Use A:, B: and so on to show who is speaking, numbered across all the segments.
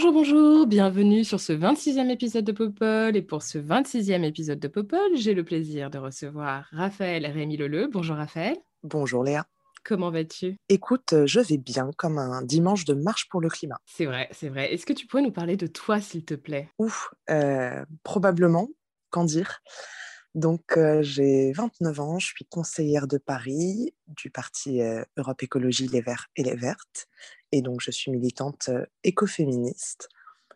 A: Bonjour, bonjour, bienvenue sur ce 26e épisode de Popol. Et pour ce 26e épisode de Popol, j'ai le plaisir de recevoir Raphaël Rémy Leleu. Bonjour Raphaël,
B: Bonjour Léa.
A: comment vas-tu?
B: Écoute, euh, je vais bien comme un dimanche de marche pour le climat.
A: C'est vrai, c'est vrai. Est-ce que tu pourrais nous parler de toi, s'il te plaît?
B: Ouf, euh, probablement, qu'en dire? Donc, euh, j'ai 29 ans, je suis conseillère de Paris du parti euh, Europe Écologie Les Verts et les Vertes. Et donc, je suis militante euh, écoféministe.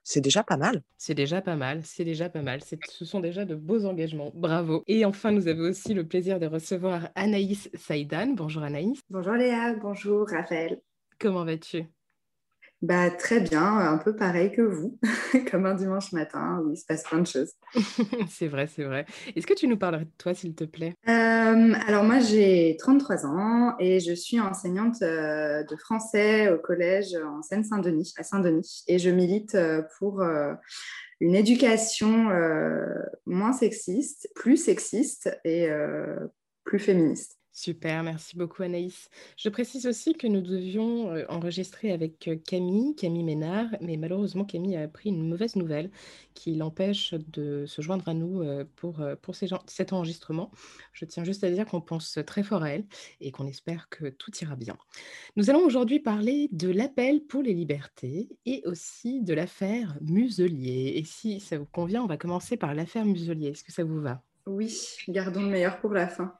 B: C'est déjà pas mal.
A: C'est déjà pas mal, c'est déjà pas mal. C'est- Ce sont déjà de beaux engagements. Bravo. Et enfin, nous avons aussi le plaisir de recevoir Anaïs Saïdan. Bonjour Anaïs,
C: Bonjour Léa, bonjour Raphaël.
A: comment vas-tu?
C: Bah, très bien, un peu pareil que vous, comme un dimanche matin où il se passe plein de choses.
A: C'est vrai, c'est vrai. Est-ce que tu nous parlerais de toi, s'il te plaît?
C: Euh, alors moi j'ai 33 ans et je suis enseignante euh, de français au collège en Seine-Saint-Denis, à Saint-Denis. Et je milite euh, pour une éducation moins sexiste, plus sexiste et plus féministe.
A: Super, merci beaucoup Anaïs. Je précise aussi que nous devions euh, enregistrer avec euh, Camille, Camille Ménard, mais malheureusement Camille a appris une mauvaise nouvelle qui l'empêche de se joindre à nous euh, pour, pour cet enregistrement. Je tiens juste à dire qu'on pense très fort à elle et qu'on espère que tout ira bien. Nous allons aujourd'hui parler de l'appel pour les libertés et aussi de l'affaire Muselier. Et si ça vous convient, on va commencer par l'affaire Muselier. Est-ce que ça vous va?
C: Oui, gardons le meilleur pour la fin.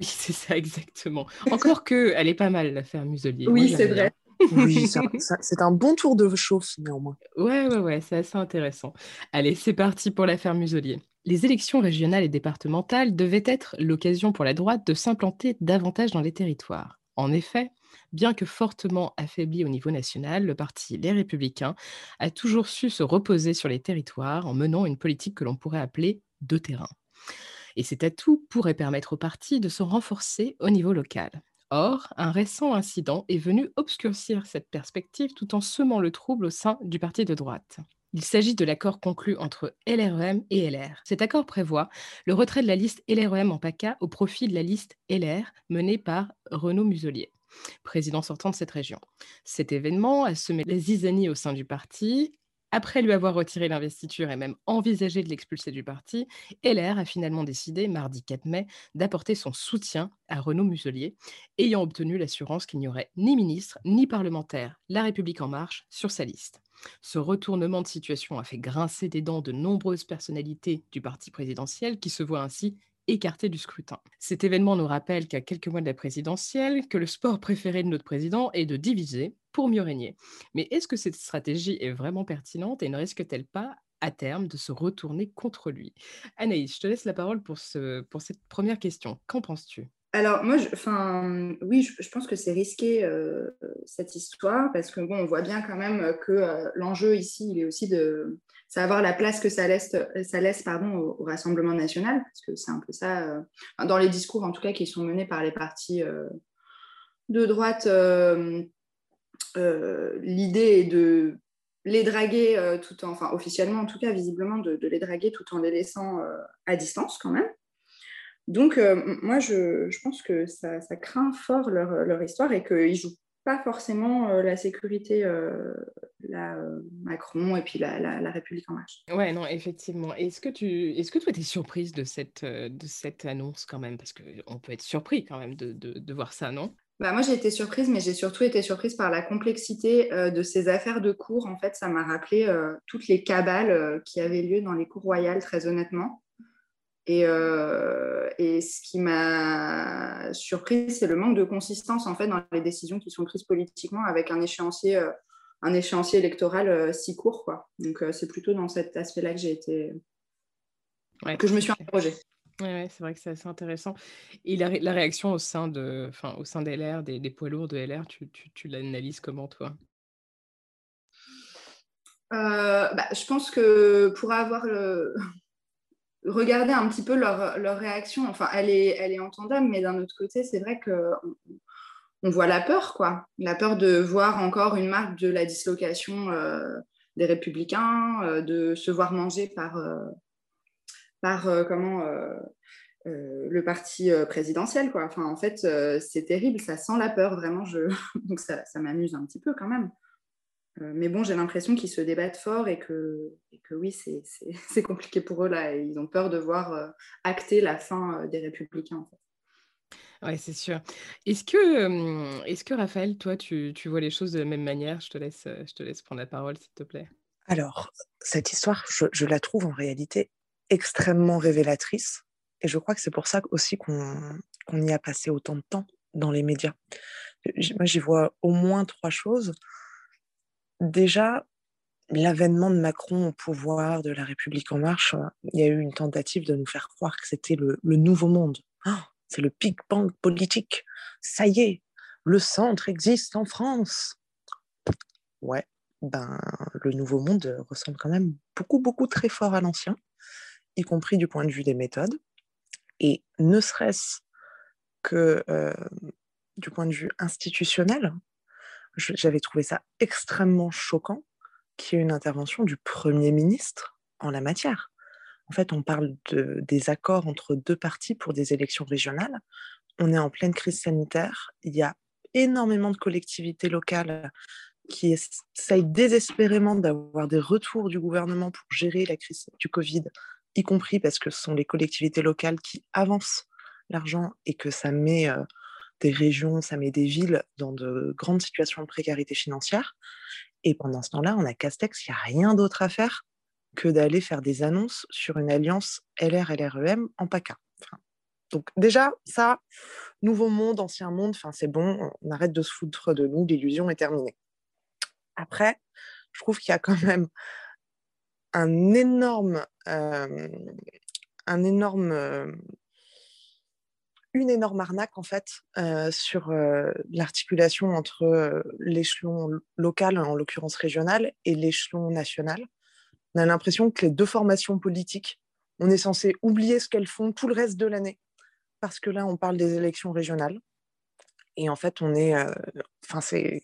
A: Oui, c'est ça exactement. Encore que elle est pas mal l'affaire Muselier.
C: Oui, c'est vrai.
B: Oui, c'est un bon tour de chauffe néanmoins.
A: Ouais, ouais, ouais, c'est assez intéressant. Allez, c'est parti pour l'affaire Muselier. Les élections régionales et départementales devaient être l'occasion pour la droite de s'implanter davantage dans les territoires. En effet, bien que fortement affaibli au niveau national, le parti Les Républicains a toujours su se reposer sur les territoires en menant une politique que l'on pourrait appeler de terrain. Et cet atout pourrait permettre au parti de se renforcer au niveau local. Or, un récent incident est venu obscurcir cette perspective tout en semant le trouble au sein du parti de droite. Il s'agit de l'accord conclu entre LREM et LR. Cet accord prévoit le retrait de la liste LREM en PACA au profit de la liste LR menée par Renaud Muselier, président sortant de cette région. Cet événement a semé la zizanie au sein du parti. Après lui avoir retiré l'investiture et même envisagé de l'expulser du parti, LR a finalement décidé, mardi 4 mai, d'apporter son soutien à Renaud Muselier, ayant obtenu l'assurance qu'il n'y aurait ni ministre ni parlementaire La République en marche sur sa liste. Ce retournement de situation a fait grincer des dents de nombreuses personnalités du parti présidentiel qui se voient ainsi écartées du scrutin. Cet événement nous rappelle qu'à quelques mois de la présidentielle, que le sport préféré de notre président est de diviser pour mieux régner. Mais est-ce que cette stratégie est vraiment pertinente et ne risque-t-elle pas à terme de se retourner contre lui? Anaïs, je te laisse la parole pour, ce, pour cette première question. Qu'en penses-tu?
C: Alors, moi, enfin, oui, je, je pense que c'est risqué euh, cette histoire parce que bon, on voit bien quand même que euh, l'enjeu ici, il est aussi de savoir la place que ça laisse, ça laisse pardon, au, Rassemblement national, parce que c'est un peu ça, euh, dans les discours en tout cas qui sont menés par les partis euh, de droite, euh, l'idée est de les draguer tout en, enfin officiellement en tout cas, visiblement, de, les draguer tout en les laissant à distance quand même. Donc, moi, je, pense que ça, craint fort leur, leur histoire et qu'ils jouent pas forcément euh, la sécurité, euh, la, euh, Macron et puis la, la- la République en marche.
A: Ouais, non, effectivement. Est-ce que tu, est-ce que toi, tu es surprise de cette, de cette annonce quand même? Parce qu'on peut être surpris quand même de, de, de voir ça, non?
C: Bah, moi, j'ai été surprise, mais j'ai surtout été surprise par la complexité de ces affaires de cours. En fait, ça m'a rappelé toutes les cabales qui avaient lieu dans les cours royales, très honnêtement. Et, euh, et ce qui m'a surprise, c'est le manque de consistance en fait dans les décisions qui sont prises politiquement avec un échéancier, euh, un échéancier électoral euh, si court. Quoi. Donc, c'est plutôt dans cet aspect-là que j'ai été,
A: Ouais.
C: que je me suis interrogée.
A: Ouais, c'est vrai que c'est assez intéressant. Et la, la réaction au sein de, enfin, au sein des LR, des, des poids lourds de LR, tu, tu, tu l'analyses comment, toi?
C: Bah, je pense que pour avoir le... regardé un petit peu leur, réaction, enfin, elle est, elle entendable, mais d'un autre côté, c'est vrai que on, voit la peur, quoi. La peur de voir encore une marque de la dislocation euh, des républicains, euh, de se voir manger par, par comment, le parti présidentiel, quoi. Enfin, en fait, c'est terrible, ça sent la peur, vraiment. Je... Donc, ça m'amuse un petit peu quand même. Euh, mais bon, j'ai l'impression qu'ils se débattent fort et que, et que oui, c'est compliqué pour eux là. ils ont peur de voir euh, acter la fin euh, des républicains. En fait.
A: Oui, c'est sûr. Est-ce que, est que Raphaël, toi, tu, tu, vois les choses de la même manière? Je te, laisse, je te laisse prendre la parole, s'il te plaît.
B: Alors, cette histoire, je, je, la trouve en réalité extrêmement révélatrice. Et je crois que c'est pour ça aussi qu'on y a passé autant de temps dans les médias. Moi, j'y vois au moins trois choses. Déjà, l'avènement de Macron au pouvoir, de la République en marche, euh, il y a eu une tentative de nous faire croire que c'était le, nouveau monde. Ah, c'est le Big Bang politique. Ça y est, le centre existe en France. Ouais, ben, le nouveau monde ressemble quand même beaucoup, beaucoup très fort à l'ancien, y compris du point de vue des méthodes. Et ne serait-ce que euh, du point de vue institutionnel, j'avais trouvé ça extrêmement choquant qu'il y ait une intervention du Premier ministre en la matière. En fait, on parle de, des accords entre deux partis pour des élections régionales. On est en pleine crise sanitaire. Il y a énormément de collectivités locales qui essayent désespérément d'avoir des retours du gouvernement pour gérer la crise du Covid, y compris parce que ce sont les collectivités locales qui avancent l'argent et que ça met euh, des régions, ça met des villes dans de grandes situations de précarité financière. Et pendant ce temps-là, on a Castex, il n'y a rien d'autre à faire que d'aller faire des annonces sur une alliance LR-LREM en PACA. donc déjà, ça, nouveau monde, ancien monde, c'est bon, on arrête de se foutre de nous, l'illusion est terminée. Après, je trouve qu'il y a quand même un énorme, euh, un énorme euh, une énorme arnaque en fait euh, sur euh, l'articulation entre euh, l'échelon local, en l'occurrence régional, et l'échelon national. On a l'impression que les deux formations politiques, on est censé oublier ce qu'elles font tout le reste de l'année, parce que là, on parle des élections régionales. Et en fait, on est, enfin c'est,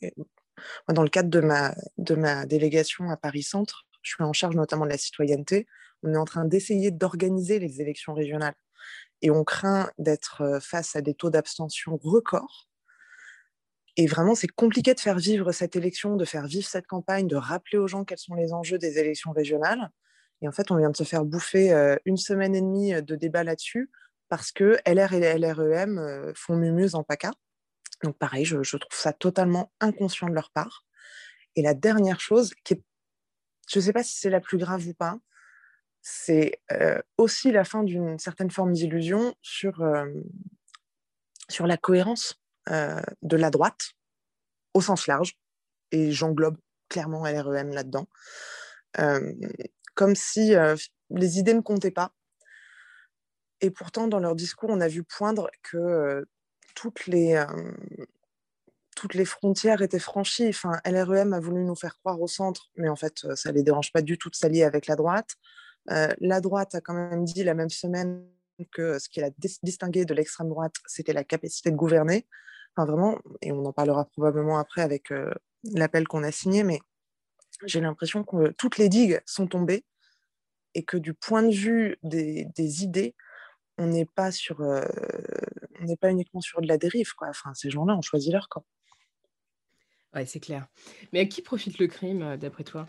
B: dans le cadre de ma, de ma délégation à Paris Centre, je suis en charge notamment de la citoyenneté. On est en train d'essayer d'organiser les élections régionales et on craint d'être face à des taux d'abstention records. Et vraiment, c'est compliqué de faire vivre cette élection, de faire vivre cette campagne, de rappeler aux gens quels sont les enjeux des élections régionales. Et en fait, on vient de se faire bouffer une semaine et demie de débat là-dessus parce que LR et LREM font mumuse en PACA. Donc pareil, je, je, trouve ça totalement inconscient de leur part. Et la dernière chose, qui est, je ne sais pas si c'est la plus grave ou pas, c'est aussi la fin d'une certaine forme d'illusion sur, sur la cohérence de la droite au sens large, et j'englobe clairement LREM là-dedans, comme si les idées ne comptaient pas. Et pourtant, dans leur discours, on a vu poindre que toutes les, toutes les frontières étaient franchies. Enfin, LREM a voulu nous faire croire au centre, mais en fait, ça ne les dérange pas du tout de s'allier avec la droite. La droite a quand même dit la même semaine que ce qui l'a distingué de l'extrême droite, c'était la capacité de gouverner. Enfin, vraiment, et on en parlera probablement après avec l'appel qu'on a signé, mais j'ai l'impression que toutes les digues sont tombées et que du point de vue des, idées, on n'est pas uniquement sur de la dérive. Enfin, ces gens-là ont choisi leur camp.
A: Ouais, c'est clair. Mais à qui profite le crime, d'après toi?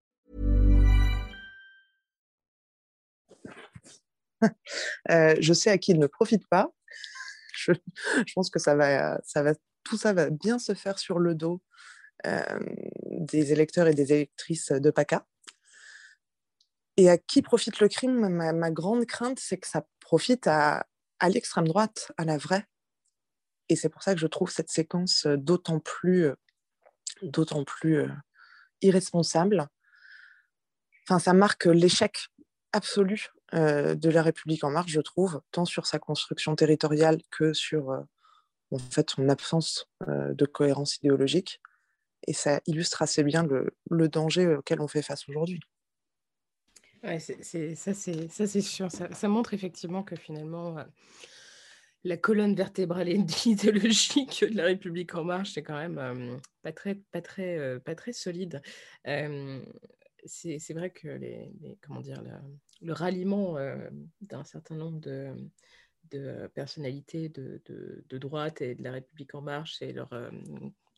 B: je sais à qui il ne profite pas. Je, pense que ça va, ça va, tout ça va bien se faire sur le dos euh, des électeurs et des électrices de PACA. Et à qui profite le crime ma, grande crainte, c'est que ça profite à, à l'extrême droite, à la vraie. Et c'est pour ça que je trouve cette séquence d'autant plus, d'autant plus irresponsable. Enfin, ça marque l'échec absolu de la République en marche, je trouve, tant sur sa construction territoriale que sur en fait, son absence de cohérence idéologique. Et ça illustre assez bien le, danger auquel on fait face aujourd'hui.
A: Ouais, ça, c'est sûr. Ça, montre effectivement que finalement, la colonne vertébrale idéologique de la République en marche, c'est quand même pas, très, pas, très, pas très solide c'est vrai que les, comment dire, le ralliement d'un certain nombre de, personnalités de, droite et de la République en marche et leur,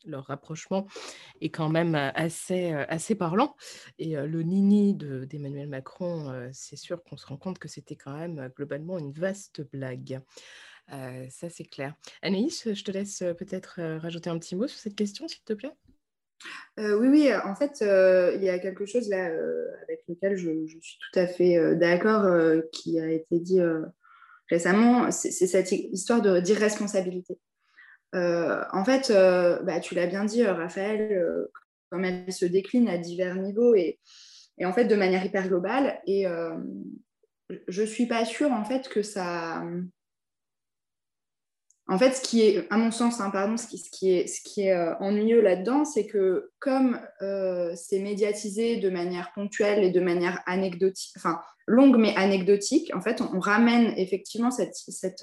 A: leur rapprochement est quand même assez, assez parlant. Et le nini d'Emmanuel Macron, c'est sûr qu'on se rend compte que c'était quand même globalement une vaste blague. ça, c'est clair. Anaïs, je te laisse peut-être rajouter un petit mot sur cette question, s'il te plaît?
C: Euh, oui, oui, en fait, euh, il y a quelque chose là euh, avec lequel je, suis tout à fait d'accord qui a été dit récemment, c'est cette histoire d'irresponsabilité. en fait, bah, tu l'as bien dit, Raphaël, comme elle se décline à divers niveaux et, et en fait de manière hyper globale. Et je ne suis pas sûre en fait que ça en fait, ce qui est, à mon sens, hein, pardon, ce qui, est, ce qui est euh, ennuyeux là-dedans, c'est que comme euh, c'est médiatisé de manière ponctuelle et de manière anecdotique, enfin longue mais anecdotique, en fait, on, ramène effectivement cette,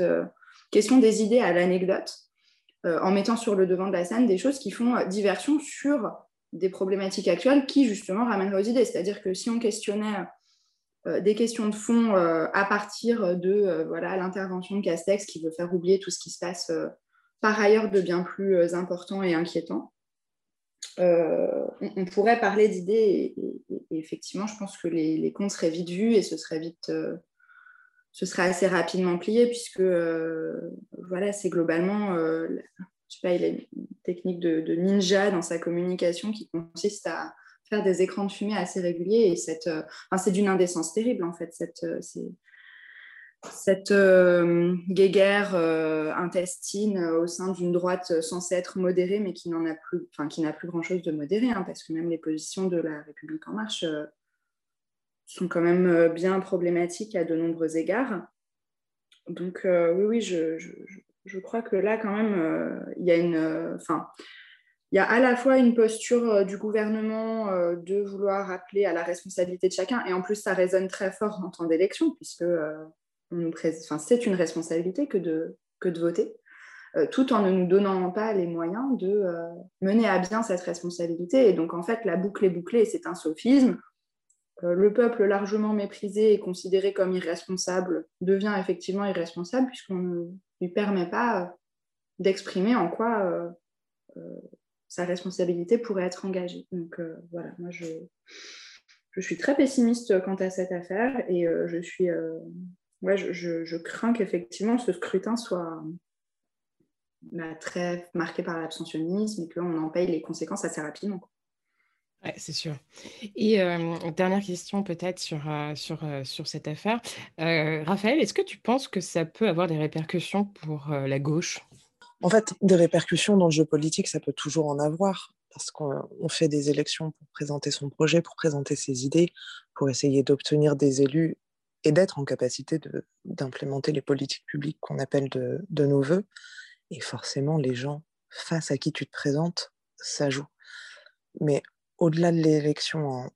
C: euh, question des idées à l'anecdote en mettant sur le devant de la scène des choses qui font diversion sur des problématiques actuelles qui justement ramènent aux idées. C'est-à-dire que si on questionnait des questions de fond euh, à partir de euh, voilà l'intervention de Castex qui veut faire oublier tout ce qui se passe par ailleurs de bien plus important et inquiétant. On, pourrait parler d'idées et, effectivement, je pense que les, comptes seraient vite vus et ce serait vite, ce serait assez rapidement plié puisque voilà, c'est globalement, je sais pas, il a une technique de, ninja dans sa communication qui consiste à, faire des écrans de fumée assez réguliers. Et cette, euh, c'est d'une indécence terrible, en fait, cette, euh, cette euh, guéguerre intestine au sein d'une droite censée être modérée, mais qui n'en plus, enfin, n'a plus grand-chose de modéré, hein, parce que même les positions de la République en marche sont quand même bien problématiques à de nombreux égards. Donc oui, oui, je, je, je, crois que là, quand même, il y a une... Enfin, il y a à la fois une posture euh, du gouvernement euh, de vouloir appeler à la responsabilité de chacun, et en plus ça résonne très fort en temps d'élection, puisque euh, c'est une responsabilité que de, que de voter, tout en ne nous donnant pas les moyens de mener à bien cette responsabilité. Et donc en fait, la boucle est bouclée, c'est un sophisme. le peuple largement méprisé et considéré comme irresponsable devient effectivement irresponsable, puisqu'on ne lui permet pas d'exprimer en quoi sa responsabilité pourrait être engagée. Donc euh, voilà, moi je, je suis très pessimiste quant à cette affaire et euh, je suis euh, ouais, je, je, crains qu'effectivement ce scrutin soit bah, très marqué par l'abstentionnisme et qu'on en paye les conséquences assez rapidement.
A: C'est sûr. Et dernière question peut-être sur, sur, sur cette affaire. Raphaël, est-ce que tu penses que ça peut avoir des répercussions pour la gauche?
B: En fait, des répercussions dans le jeu politique, ça peut toujours en avoir, parce qu'on fait des élections pour présenter son projet, pour présenter ses idées, pour essayer d'obtenir des élus et d'être en capacité d'implémenter les politiques publiques qu'on appelle de, nos voeux. Et forcément, les gens face à qui tu te présentes, ça joue. Mais au-delà de l'élection en,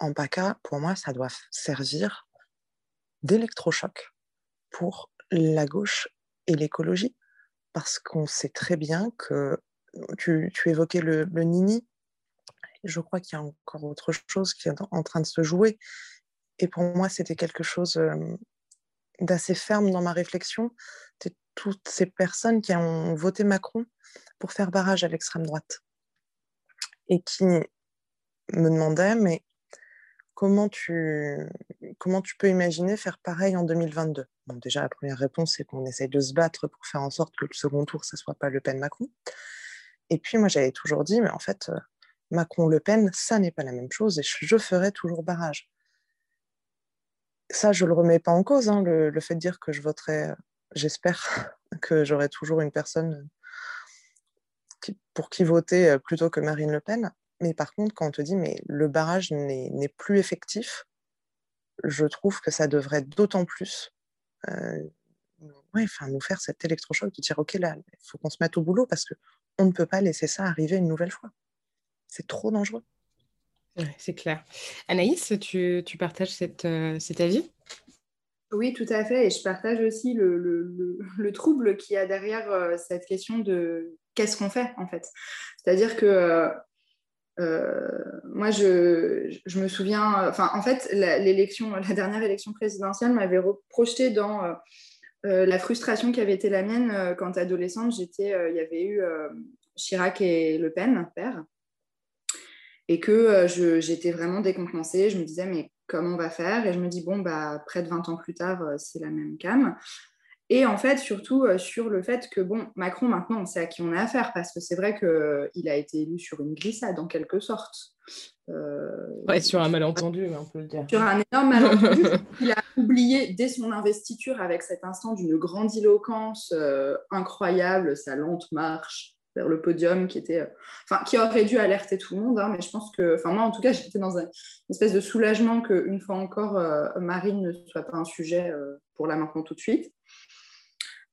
B: en PACA, pour moi, ça doit servir d'électrochoc pour la gauche et l'écologie parce qu'on sait très bien que tu, évoquais le, Nini. Je crois qu'il y a encore autre chose qui est en train de se jouer. Et pour moi, c'était quelque chose d'assez ferme dans ma réflexion. C'est toutes ces personnes qui ont voté Macron pour faire barrage à l'extrême droite et qui me demandaient, mais comment tu peux imaginer faire pareil en 2022 Déjà, la première réponse, c'est qu'on essaye de se battre pour faire en sorte que le second tour, ne soit pas Le Pen-Macron. Et puis, moi, j'avais toujours dit, mais en fait, euh, Macron-Le Pen, ça n'est pas la même chose et je ferai toujours barrage. Ça, je le remets pas en cause, hein, le, fait de dire que je voterai, j'espère que j'aurai toujours une personne pour qui voter euh, plutôt que Marine Le Pen. Mais par contre, quand on te dit mais le barrage n'est plus effectif, je trouve que ça devrait d'autant plus euh, nous faire cet électrochoc de dire ok là, il faut qu'on se mette au boulot parce qu'on ne peut pas laisser ça arriver une nouvelle fois. C'est trop dangereux.
A: c'est clair. Anaïs, tu, partages cette, euh, cet avis?
C: Oui, tout à fait. Et je partage aussi le, le, trouble qu'il y a derrière euh, cette question de qu'est-ce qu'on fait, en fait? C'est-à-dire que euh, moi, je, me souviens, enfin, en fait, l'élection, la, dernière élection présidentielle m'avait projeté dans euh, la frustration qui avait été la mienne quand adolescente. J'étais, il y avait eu Chirac et Le Pen, père, et que j'étais vraiment décontenancée. Je me disais, mais comment on va faire? Et je me dis, bon, bah, près de 20 ans plus tard, c'est la même cam. Et en fait, surtout euh, sur le fait que, bon, Macron, maintenant, on sait à qui on a affaire, parce que c'est vrai qu'il euh, a été élu sur une glissade, en quelque sorte.
A: Euh, ouais, sur un malentendu, on peut le dire.
C: Sur un énorme malentendu. il a oublié dès son investiture, avec cet instant d'une grandiloquence incroyable, sa lente marche vers le podium, qui, était, enfin, qui aurait dû alerter tout le monde. Hein, mais je pense que, enfin, moi, en tout cas, j'étais dans une espèce de soulagement qu'une fois encore, Marine ne soit pas un sujet pour là maintenant tout de suite.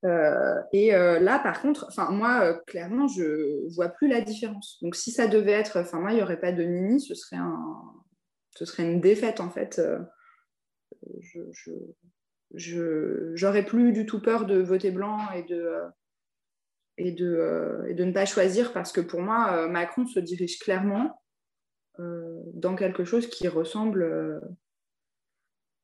C: Euh, et euh, là, par contre, moi, euh, clairement, je vois plus la différence. Donc, si ça devait être, enfin moi, il n'y aurait pas de Mini, ce serait un, ce serait une défaite en fait. je, je, j'aurais plus du tout peur de voter blanc et de et de, et de ne pas choisir parce que pour moi, Macron se dirige clairement dans quelque chose qui ressemble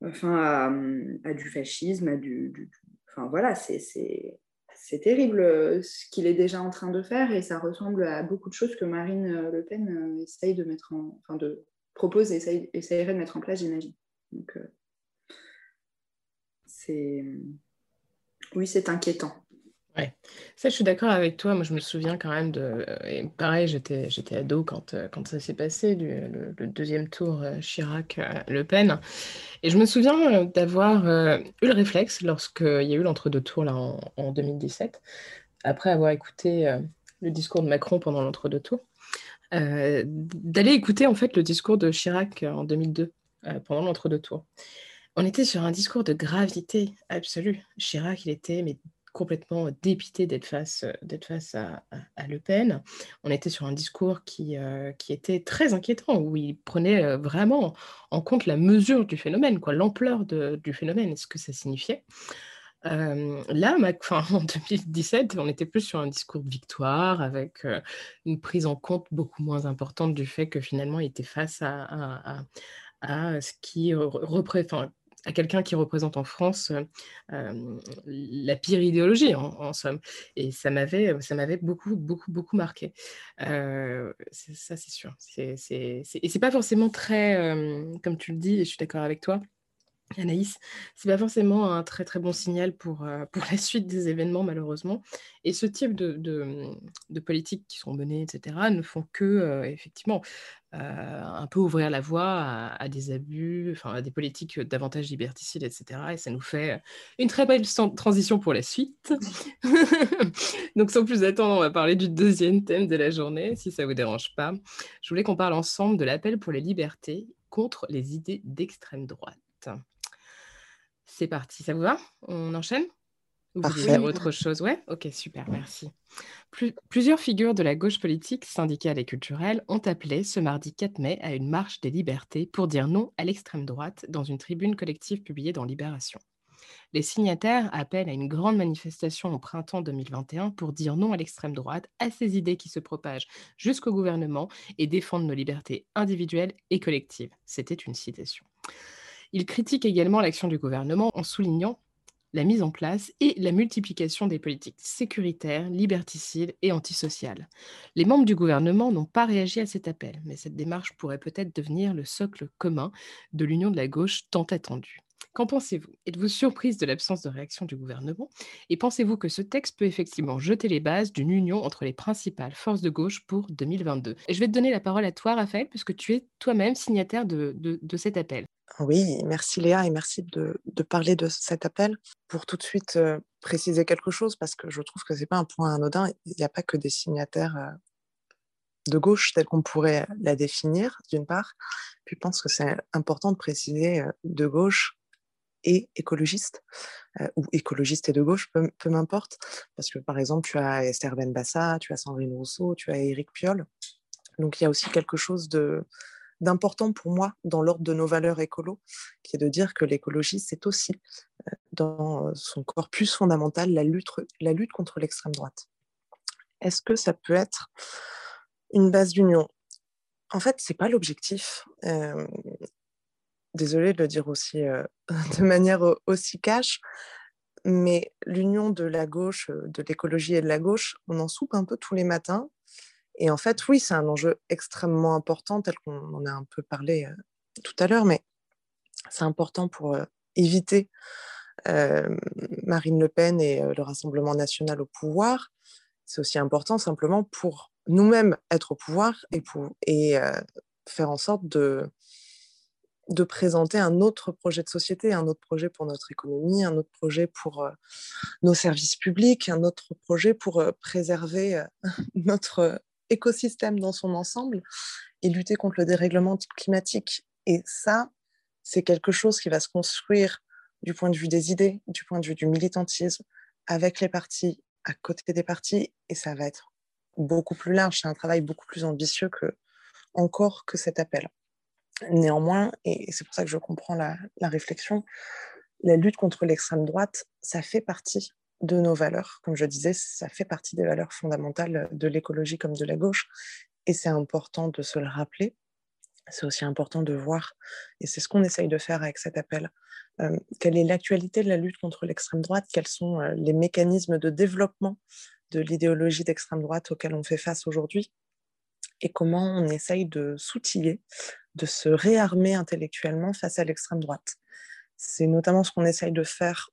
C: enfin, à, du fascisme, à du, Enfin voilà, c'est terrible euh, ce qu'il est déjà en train de faire et ça ressemble à beaucoup de choses que Marine euh, Le Pen euh, essaye de mettre en, enfin de propose et essayerait de mettre en place, j'imagine. Donc c'est oui, c'est inquiétant.
A: Ouais, ça je suis d'accord avec toi. Moi je me souviens quand même de. Et pareil, j'étais, j'étais ado quand, euh, quand ça s'est passé, du, le, deuxième tour euh, Chirac-Le Pen. Et je me souviens euh, d'avoir eu le réflexe lorsqu'il y a eu l'entre-deux tours là, en, 2017, après avoir écouté le discours de Macron pendant l'entre-deux tours, d'aller écouter en fait le discours de Chirac en 2002, pendant l'entre-deux tours. On était sur un discours de gravité absolue. Chirac, il était mais complètement dépité d'être face, d'être face à, Le Pen. On était sur un discours qui, qui était très inquiétant, où il prenait vraiment en compte la mesure du phénomène, quoi, l'ampleur du phénomène et ce que ça signifiait. là, en 2017, on était plus sur un discours de victoire, avec une prise en compte beaucoup moins importante du fait que finalement, il était face à, à, ce qui représente à quelqu'un qui représente en France la pire idéologie, en, somme. Et ça m'avait, ça m'avait beaucoup, beaucoup, beaucoup marqué. ça, c'est sûr. C'est, et c'est pas forcément très, comme tu le dis, et je suis d'accord avec toi, Anaïs, c'est pas forcément un très très bon signal pour, pour la suite des événements malheureusement. Et ce type de, de, politiques qui sont menées, etc., ne font que effectivement un peu ouvrir la voie à, des abus, à des politiques davantage liberticides, etc. Et ça nous fait une très belle transition pour la suite. Donc sans plus attendre, on va parler du deuxième thème de la journée, si ça vous dérange pas. Je voulais qu'on parle ensemble de l'appel pour les libertés contre les idées d'extrême droite. C'est parti, ça vous va? On enchaîne? Ou vous voulez dire autre chose? Ouais, ok, super, merci. plusieurs figures de la gauche politique, syndicale et culturelle ont appelé ce mardi 4 mai à une marche des libertés pour dire non à l'extrême droite dans une tribune collective publiée dans Libération. Les signataires appellent à une grande manifestation au printemps 2021 pour dire non à l'extrême droite, à ces idées qui se propagent jusqu'au gouvernement et défendre nos libertés individuelles et collectives. C'était une citation. Il critique également l'action du gouvernement en soulignant la mise en place et la multiplication des politiques sécuritaires, liberticides et antisociales. Les membres du gouvernement n'ont pas réagi à cet appel, mais cette démarche pourrait peut-être devenir le socle commun de l'union de la gauche tant attendue. Qu'en pensez-vous? Êtes-vous surprise de l'absence de réaction du gouvernement? Et pensez-vous que ce texte peut effectivement jeter les bases d'une union entre les principales forces de gauche pour 2022 Et je vais te donner la parole à toi, Raphaël, puisque tu es toi-même signataire de, cet appel.
B: Oui, merci Léa et merci de, parler de cet appel. Pour tout de suite euh, préciser quelque chose, parce que je trouve que ce n'est pas un point anodin, il n'y a pas que des signataires euh, de gauche telle qu'on pourrait la définir, d'une part. Puis je pense que c'est important de préciser euh, de gauche et écologiste, ou écologiste et de gauche, peu, m'importe. Parce que par exemple, tu as Esther Benbassa, tu as Sandrine Rousseau, tu as Éric Piolle. Donc il y a aussi quelque chose de d'important pour moi dans l'ordre de nos valeurs écolo, qui est de dire que l'écologie, c'est aussi euh, dans son corpus fondamental la lutte, la lutte contre l'extrême droite. Est-ce que ça peut être une base d'union? En fait, c'est pas l'objectif. Euh, désolée de le dire aussi de manière aussi cash, mais l'union de la gauche, de l'écologie et de la gauche, on en soupe un peu tous les matins. Et en fait, oui, c'est un enjeu extrêmement important, tel qu'on en a un peu parlé tout à l'heure, mais c'est important pour éviter Marine Le Pen et le Rassemblement national au pouvoir. C'est aussi important simplement pour nous-mêmes être au pouvoir et, pour, et faire en sorte de, de présenter un autre projet de société, un autre projet pour notre économie, un autre projet pour nos services publics, un autre projet pour préserver notre écosystème dans son ensemble et lutter contre le dérèglement climatique. Et ça, c'est quelque chose qui va se construire du point de vue des idées, du point de vue du militantisme, avec les partis, à côté des partis, et ça va être beaucoup plus large. C'est un travail beaucoup plus ambitieux que encore que cet appel. Néanmoins, et c'est pour ça que je comprends la, réflexion, la lutte contre l'extrême droite, ça fait partie de nos valeurs. Comme je disais, ça fait partie des valeurs fondamentales de l'écologie comme de la gauche. Et c'est important de se le rappeler. C'est aussi important de voir, et c'est ce qu'on essaye de faire avec cet appel, euh, quelle est l'actualité de la lutte contre l'extrême droite, quels sont euh, les mécanismes de développement de l'idéologie d'extrême droite auxquels on fait face aujourd'hui, et comment on essaye de s'outiller de se réarmer intellectuellement face à l'extrême droite. C'est notamment ce qu'on essaye de faire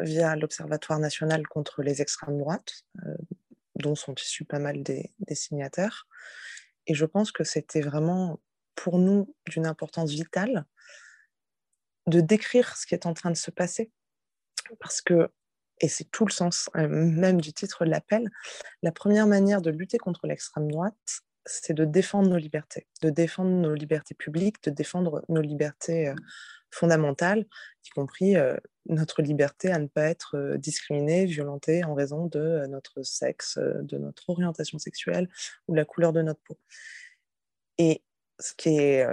B: via l'Observatoire national contre les extrêmes droites, euh, dont sont issus pas mal des, signataires. Et je pense que c'était vraiment pour nous d'une importance vitale de décrire ce qui est en train de se passer. Parce que, et c'est tout le sens euh, même du titre de l'appel, la première manière de lutter contre l'extrême droite, c'est de défendre nos libertés, de défendre nos libertés publiques, de défendre nos libertés euh, fondamentales, y compris euh, notre liberté à ne pas être euh, discriminé, violenté en raison de notre sexe, de notre orientation sexuelle ou la couleur de notre peau. Et ce qui est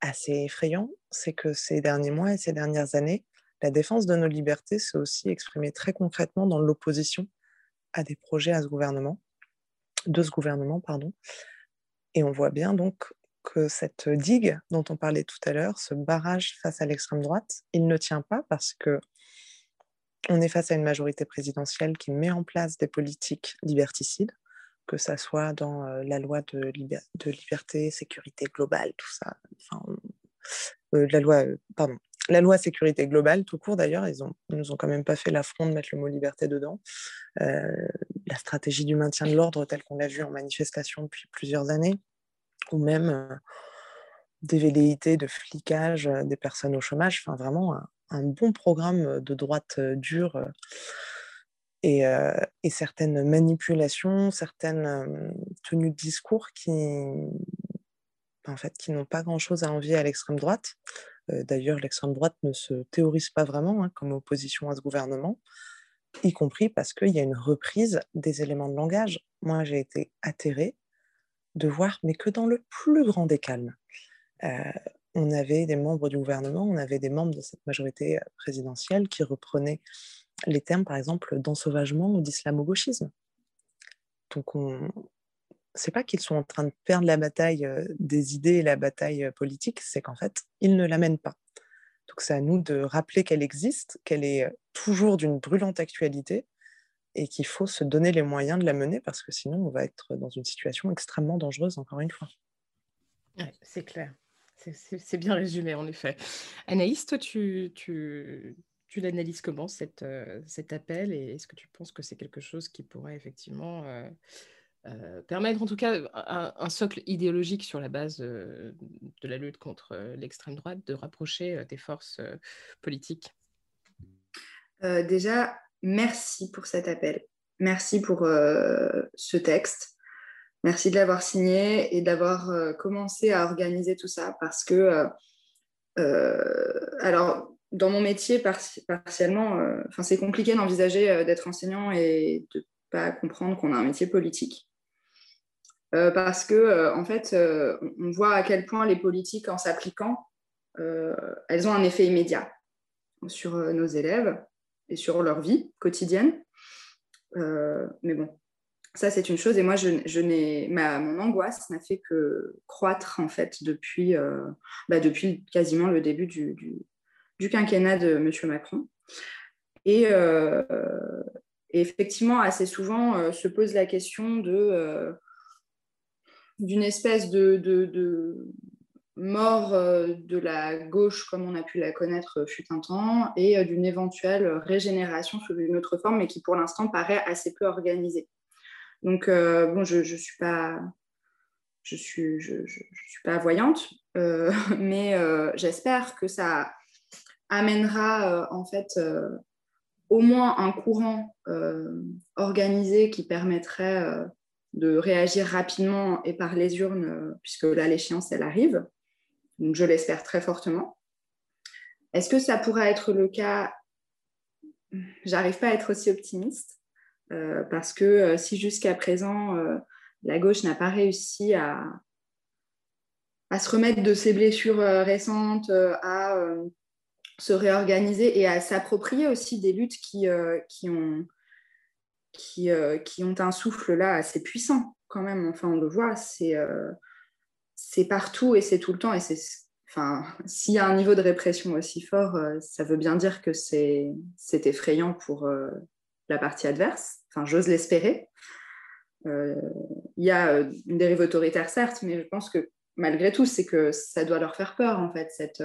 B: assez effrayant, c'est que ces derniers mois et ces dernières années, la défense de nos libertés s'est aussi exprimée très concrètement dans l'opposition à des projets à ce gouvernement de ce gouvernement, pardon. Et on voit bien donc cette digue dont on parlait tout à l'heure, ce barrage face à l'extrême droite, il ne tient pas parce que on est face à une majorité présidentielle qui met en place des politiques liberticides, que ça soit dans euh, la loi de, de, liberté, sécurité globale, tout ça, enfin, euh, la loi, euh, la loi sécurité globale, tout court d'ailleurs, ils, ont, nous ont quand même pas fait l'affront de mettre le mot liberté dedans. La stratégie du maintien de l'ordre telle qu'on l'a vu en manifestation depuis plusieurs années, ou même euh, des velléités de flicage euh, des personnes au chômage, enfin vraiment un, bon programme de droite dure et, certaines manipulations, certaines tenues de discours qui, en fait, qui n'ont pas grand-chose à envier à l'extrême droite. Euh, d'ailleurs, l'extrême droite ne se théorise pas vraiment hein, comme opposition à ce gouvernement, y compris parce qu'il y a une reprise des éléments de langage. Moi, j'ai été atterrée de voir, mais que dans le plus grand des calmes, euh, on avait des membres du gouvernement, on avait des membres de cette majorité euh, présidentielle qui reprenaient les termes, par exemple, d'ensauvagement ou d'islamo-gauchisme. Donc, on, c'est pas qu'ils sont en train de perdre la bataille des idées et la bataille politique, c'est qu'en fait, ils ne la mènent pas. Donc c'est à nous de rappeler qu'elle existe, qu'elle est toujours d'une brûlante actualité et qu'il faut se donner les moyens de la mener parce que sinon on va être dans une situation extrêmement dangereuse, encore une fois.
A: c'est clair. C'est bien résumé, en effet. Anaïs, toi, tu, tu, tu l'analyses comment, cette, euh, cet appel Et est-ce que tu penses que c'est quelque chose qui pourrait effectivement euh, euh, permettre, en tout cas, un, socle idéologique sur la base de la lutte contre l'extrême droite, de rapprocher des forces politiques?
C: Déjà, merci pour cet appel. Merci pour ce texte. Merci de l'avoir signé et d'avoir commencé à organiser tout ça parce que, alors, dans mon métier, partiellement, euh, c'est compliqué d'envisager euh, d'être enseignant et de pas comprendre qu'on a un métier politique. Euh, parce que, en fait, on voit à quel point les politiques, en s'appliquant, elles ont un effet immédiat sur nos élèves et sur leur vie quotidienne. mais bon, ça, c'est une chose. Et moi, je, je n'ai, ma, mon angoisse n'a fait que croître, en fait, depuis, bah, depuis quasiment le début du, du quinquennat de M. Macron. Euh, et, effectivement, assez souvent euh, se pose la question de, euh, d'une espèce de, mort de la gauche comme on a pu la connaître fut un temps et d'une éventuelle régénération sous une autre forme, mais qui pour l'instant paraît assez peu organisée. Donc, bon, je ne suis pas... Je suis, je, je, suis pas voyante, mais j'espère que ça amènera euh, en fait euh, au moins un courant euh, organisé qui permettrait de réagir rapidement et par les urnes, puisque là, l'échéance, elle arrive. Donc, je l'espère très fortement. Est-ce que ça pourrait être le cas? J'arrive pas à être aussi optimiste, parce que si jusqu'à présent, la gauche n'a pas réussi à, se remettre de ses blessures récentes, à se réorganiser et à s'approprier aussi des luttes qui, euh, ont, qui, euh, ont un souffle là assez puissant quand même. Enfin, on le voit, c'est euh, c'est partout et c'est tout le temps. Et c'est, enfin, s'il y a un niveau de répression aussi fort, ça veut bien dire que c'est, c'est effrayant pour la partie adverse. Enfin, j'ose l'espérer. Il y a une dérive autoritaire, certes, mais je pense que malgré tout, c'est que ça doit leur faire peur, en fait, cette,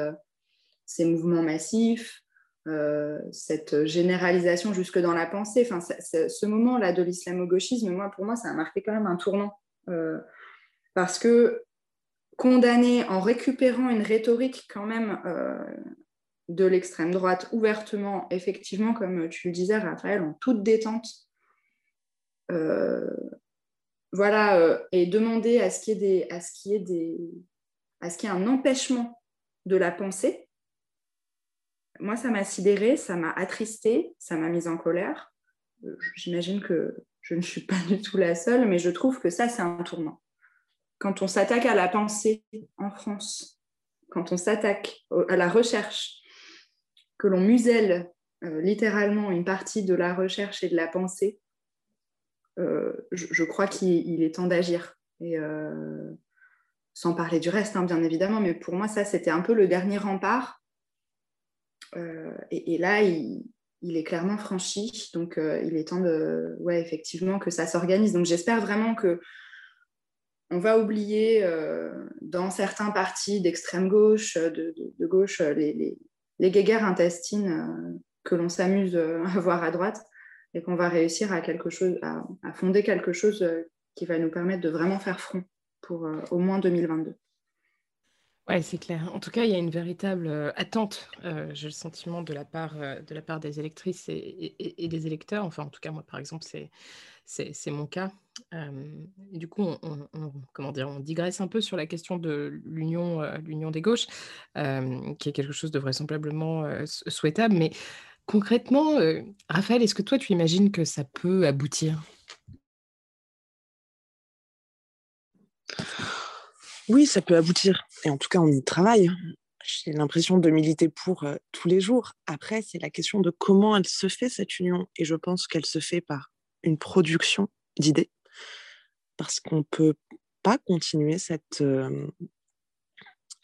C: ces mouvements massifs, euh, cette généralisation jusque dans la pensée. Enfin, ce moment-là de l'islamo-gauchisme, moi, pour moi, ça a marqué quand même un tournant. Euh, parce que condamner en récupérant une rhétorique quand même euh, de l'extrême droite ouvertement, effectivement, comme tu le disais, Raphaël, en toute détente, voilà, et demander à ce qu'il y ait à ce à ce un empêchement de la pensée, moi, ça m'a sidérée, ça m'a attristée, ça m'a mise en colère. Euh, j'imagine que je ne suis pas du tout la seule, mais je trouve que ça, c'est un tournant. Quand on s'attaque à la pensée en France, quand on s'attaque à la recherche, que l'on muselle euh, littéralement une partie de la recherche et de la pensée, euh, je, crois qu'il est temps d'agir. Et sans parler du reste, hein, bien évidemment, mais pour moi, ça, c'était un peu le dernier rempart euh, et, là, il, est clairement franchi. Donc, euh, il est temps de, ouais, effectivement, que ça s'organise. Donc, j'espère vraiment que on va oublier euh, dans certains partis d'extrême gauche, de, gauche, les, les, guéguerres intestines que l'on s'amuse à voir à droite et qu'on va réussir à, quelque chose, à, fonder quelque chose qui va nous permettre de vraiment faire front pour au moins 2022.
A: Oui, c'est clair. En tout cas, il y a une véritable euh, attente, euh, j'ai le sentiment, de la part, euh, de la part des électrices et, des électeurs. Enfin, en tout cas, moi, par exemple, c'est, c'est, mon cas. du coup, on, comment dire, on digresse un peu sur la question de l'union, l'union des gauches, qui est quelque chose de vraisemblablement souhaitable. Mais concrètement, Raphaël, est-ce que toi, tu imagines que ça peut aboutir?
B: Oui, ça peut aboutir. Et en tout cas, on y travaille. J'ai l'impression de militer pour euh, tous les jours. Après, c'est la question de comment elle se fait, cette union. Et je pense qu'elle se fait par une production d'idées. Parce qu'on ne peut pas continuer cette, euh,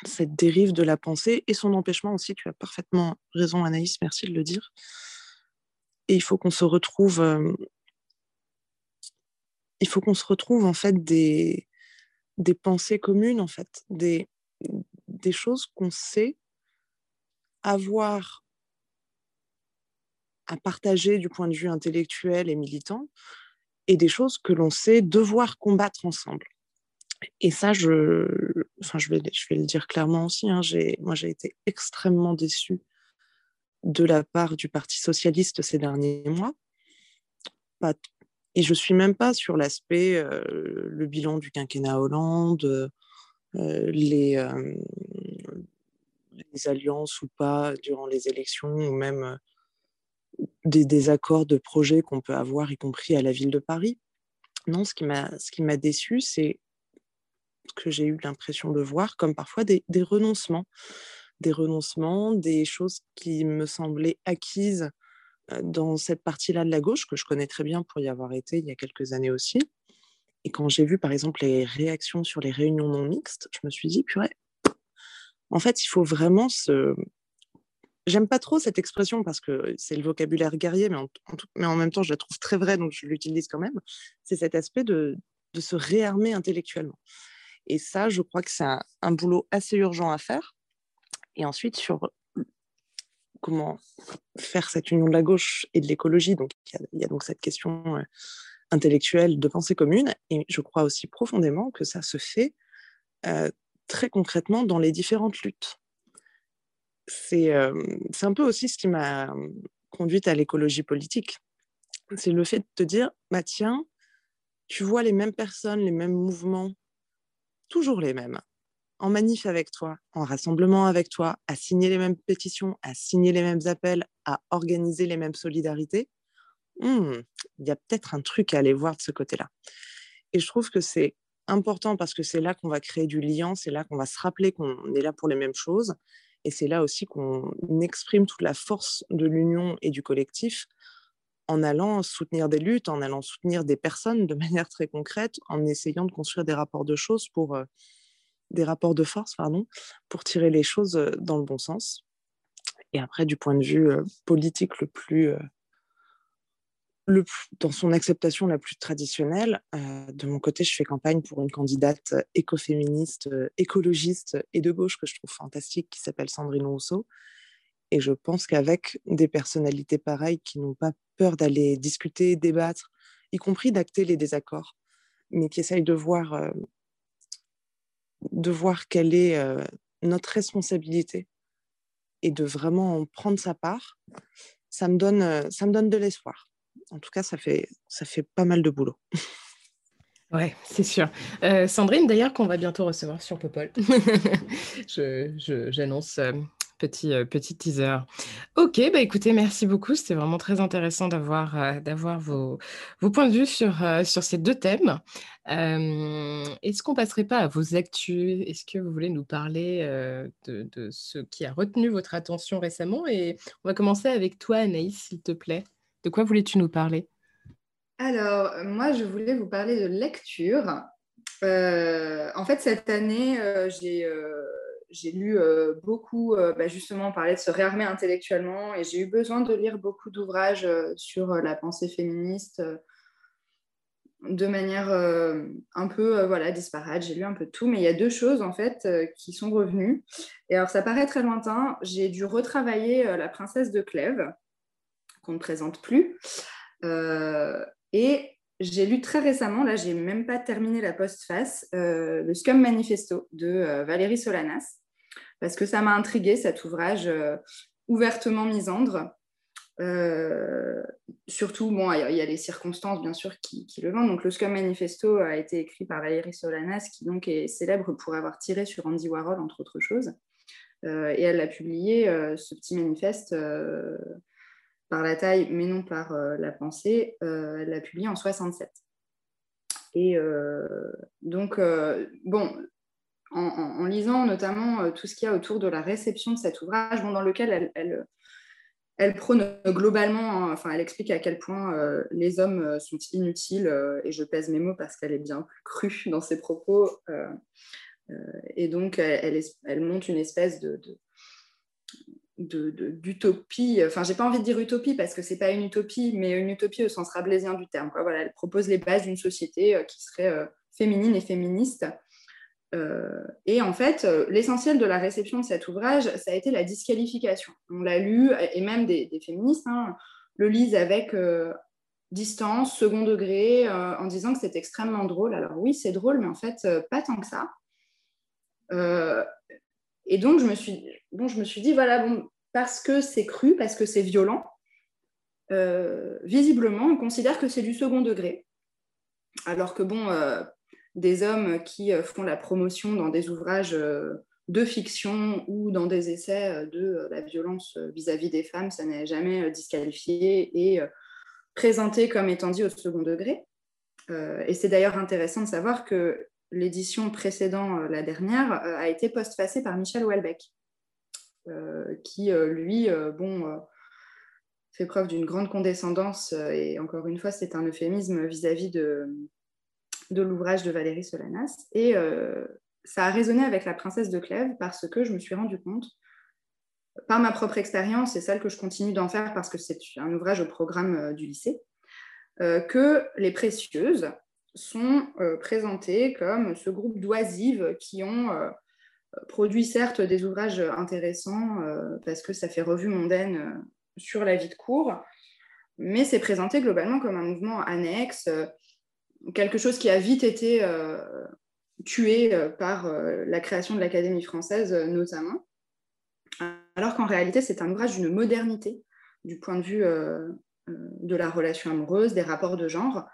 B: cette dérive de la pensée et son empêchement aussi. Tu as parfaitement raison, Anaïs, merci de le dire. Et il faut qu'on se retrouve. euh, il faut qu'on se retrouve en fait des, des pensées communes, en fait, des, des choses qu'on sait avoir à partager du point de vue intellectuel et militant, et des choses que l'on sait devoir combattre ensemble. Et ça, je, enfin, je, vais, je vais le dire clairement aussi, hein, moi j'ai été extrêmement déçue de la part du Parti socialiste ces derniers mois. Et je suis même pas sur l'aspect, euh, le bilan du quinquennat Hollande, euh, les, euh, les alliances ou pas durant les élections, ou même euh, des désaccords de projets qu'on peut avoir, y compris à la ville de Paris. Non, ce qui m'a, ce déçu, c'est que j'ai eu l'impression de voir comme parfois des, des renoncements, des renoncements, des choses qui me semblaient acquises euh, dans cette partie-là de la gauche, que je connais très bien pour y avoir été il y a quelques années aussi. Et quand j'ai vu, par exemple, les réactions sur les réunions non mixtes, je me suis dit, purée, en fait, il faut vraiment se... J'aime pas trop cette expression parce que c'est le vocabulaire guerrier, mais en, même temps, je la trouve très vraie, donc je l'utilise quand même. C'est cet aspect de, se réarmer intellectuellement. Et ça, je crois que c'est un, boulot assez urgent à faire. Et ensuite, sur comment faire cette union de la gauche et de l'écologie, donc il y, a- il y a donc cette question euh, intellectuelle de pensée commune. Et je crois aussi profondément que ça se fait euh, très concrètement dans les différentes luttes. C'est euh, un peu aussi ce qui m'a conduite à l'écologie politique. C'est le fait de te dire, bah tiens, tu vois les mêmes personnes, les mêmes mouvements, toujours les mêmes, en manif avec toi, en rassemblement avec toi, à signer les mêmes pétitions, à signer les mêmes appels, à organiser les mêmes solidarités. Hmm, Il y a peut-être un truc à aller voir de ce côté-là. Et je trouve que c'est important parce que c'est là qu'on va créer du lien, c'est là qu'on va se rappeler qu'on est là pour les mêmes choses. Et c'est là aussi qu'on exprime toute la force de l'union et du collectif en allant soutenir des luttes, en allant soutenir des personnes de manière très concrète, en essayant de construire des rapports de choses pour euh, des rapports de force, pardon, pour tirer les choses euh, dans le bon sens. Et après, du point de vue euh, politique le plus, dans son acceptation la plus traditionnelle, euh, de mon côté, je fais campagne pour une candidate euh, écoféministe, euh, écologiste et de gauche que je trouve fantastique, qui s'appelle Sandrine Rousseau. Et je pense qu'avec des personnalités pareilles qui n'ont pas peur d'aller discuter, débattre, y compris d'acter les désaccords, mais qui essayent de voir, de voir quelle est notre responsabilité et de vraiment en prendre sa part, ça me donne, ça me donne de l'espoir. En tout cas, ça fait, ça fait pas mal de boulot.
A: Ouais, c'est sûr. Euh, Sandrine, d'ailleurs, qu'on va bientôt recevoir sur Popol. J'annonce euh, petit, euh, petit teaser. Ok, bah écoutez, merci beaucoup. C'était vraiment très intéressant d'avoir vos, vos points de vue sur, sur ces deux thèmes. Est-ce qu'on passerait pas à vos actus? Est-ce que vous voulez nous parler de, de ce qui a retenu votre attention récemment? Et on va commencer avec toi, Anaïs, s'il te plaît. De quoi voulais-tu nous parler?
C: Alors, moi, je voulais vous parler de lecture. Euh, en fait, cette année, euh, j'ai euh, j'ai lu beaucoup, bah, justement, on parlait de se réarmer intellectuellement, et j'ai eu besoin de lire beaucoup d'ouvrages sur la pensée féministe de manière un peu voilà, disparate. J'ai lu un peu tout, mais il y a deux choses, en fait, qui sont revenues. Et alors, ça paraît très lointain. J'ai dû retravailler La princesse de Clèves, qu'on ne présente plus. Euh, et j'ai lu très récemment, là, j'ai même pas terminé la postface, euh, le Scum Manifesto de euh, Valérie Solanas, parce que ça m'a intrigué cet ouvrage ouvertement misandre. Surtout, bon, il y, a- les circonstances, bien sûr, qui, le vendent. Donc, le Scum Manifesto a été écrit par Valérie Solanas, qui donc est célèbre pour avoir tiré sur Andy Warhol, entre autres choses. Et elle a publié ce petit manifeste par la taille, mais non par euh, la pensée. Euh, elle l'a publié en 67. Et euh, donc, bon, en, lisant notamment tout ce qu'il y a autour de la réception de cet ouvrage, bon, dans lequel elle, elle, prône globalement, hein, enfin, elle explique à quel point les hommes sont inutiles, et je pèse mes mots parce qu'elle est bien crue dans ses propos. et donc, elle, montre une espèce de, d'utopie, enfin j'ai pas envie de dire utopie parce que c'est pas une utopie, mais une utopie au sens rabelaisien du terme. Voilà, elle propose les bases d'une société qui serait féminine et féministe. et en fait, l'essentiel de la réception de cet ouvrage, ça a été la disqualification. On l'a lu, et même des, féministes hein, le lisent avec distance, second degré, euh, en disant que c'est extrêmement drôle. Alors oui, c'est drôle, mais en fait, euh, pas tant que ça. Euh, et donc, je me, suis, bon, je me suis dit, voilà, bon, parce que c'est cru, parce que c'est violent, visiblement, on considère que c'est du second degré. Alors que, bon, des hommes qui font la promotion dans des ouvrages de fiction ou dans des essais de la violence vis-à-vis -vis des femmes, ça n'est jamais disqualifié et présenté comme étant dit au second degré. Euh, et c'est d'ailleurs intéressant de savoir que l'édition précédente, euh, la dernière, euh, a été postfacée par Michel Houellebecq, qui, lui, bon, fait preuve d'une grande condescendance, et encore une fois, c'est un euphémisme vis-à-vis de, de l'ouvrage de Valérie Solanas. Et ça a résonné avec La princesse de Clèves parce que je me suis rendu compte par ma propre expérience et celle que je continue d'en faire parce que c'est un ouvrage au programme euh, du lycée, euh, que les précieuses sont euh, présentées comme ce groupe d'oisives qui ont produit certes des ouvrages intéressants parce que ça fait revue mondaine sur la vie de cours, mais c'est présenté globalement comme un mouvement annexe, quelque chose qui a vite été tué par la création de l'Académie française notamment alors qu'en réalité, c'est un ouvrage d'une modernité du point de vue euh, euh, de la relation amoureuse, des rapports de genre.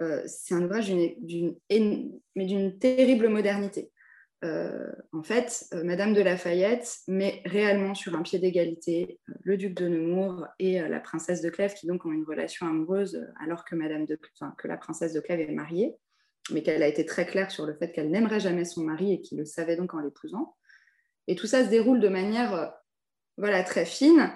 C: Euh, c'est un ouvrage d'une, terrible modernité. en fait, Madame de Lafayette met réellement sur un pied d'égalité le duc de Nemours et la princesse de Clèves, qui donc ont une relation amoureuse alors que, Madame de, que la princesse de Clèves est mariée, mais qu'elle a été très claire sur le fait qu'elle n'aimerait jamais son mari et qu'il le savait donc en l'épousant. Et tout ça se déroule de manière voilà, très fine.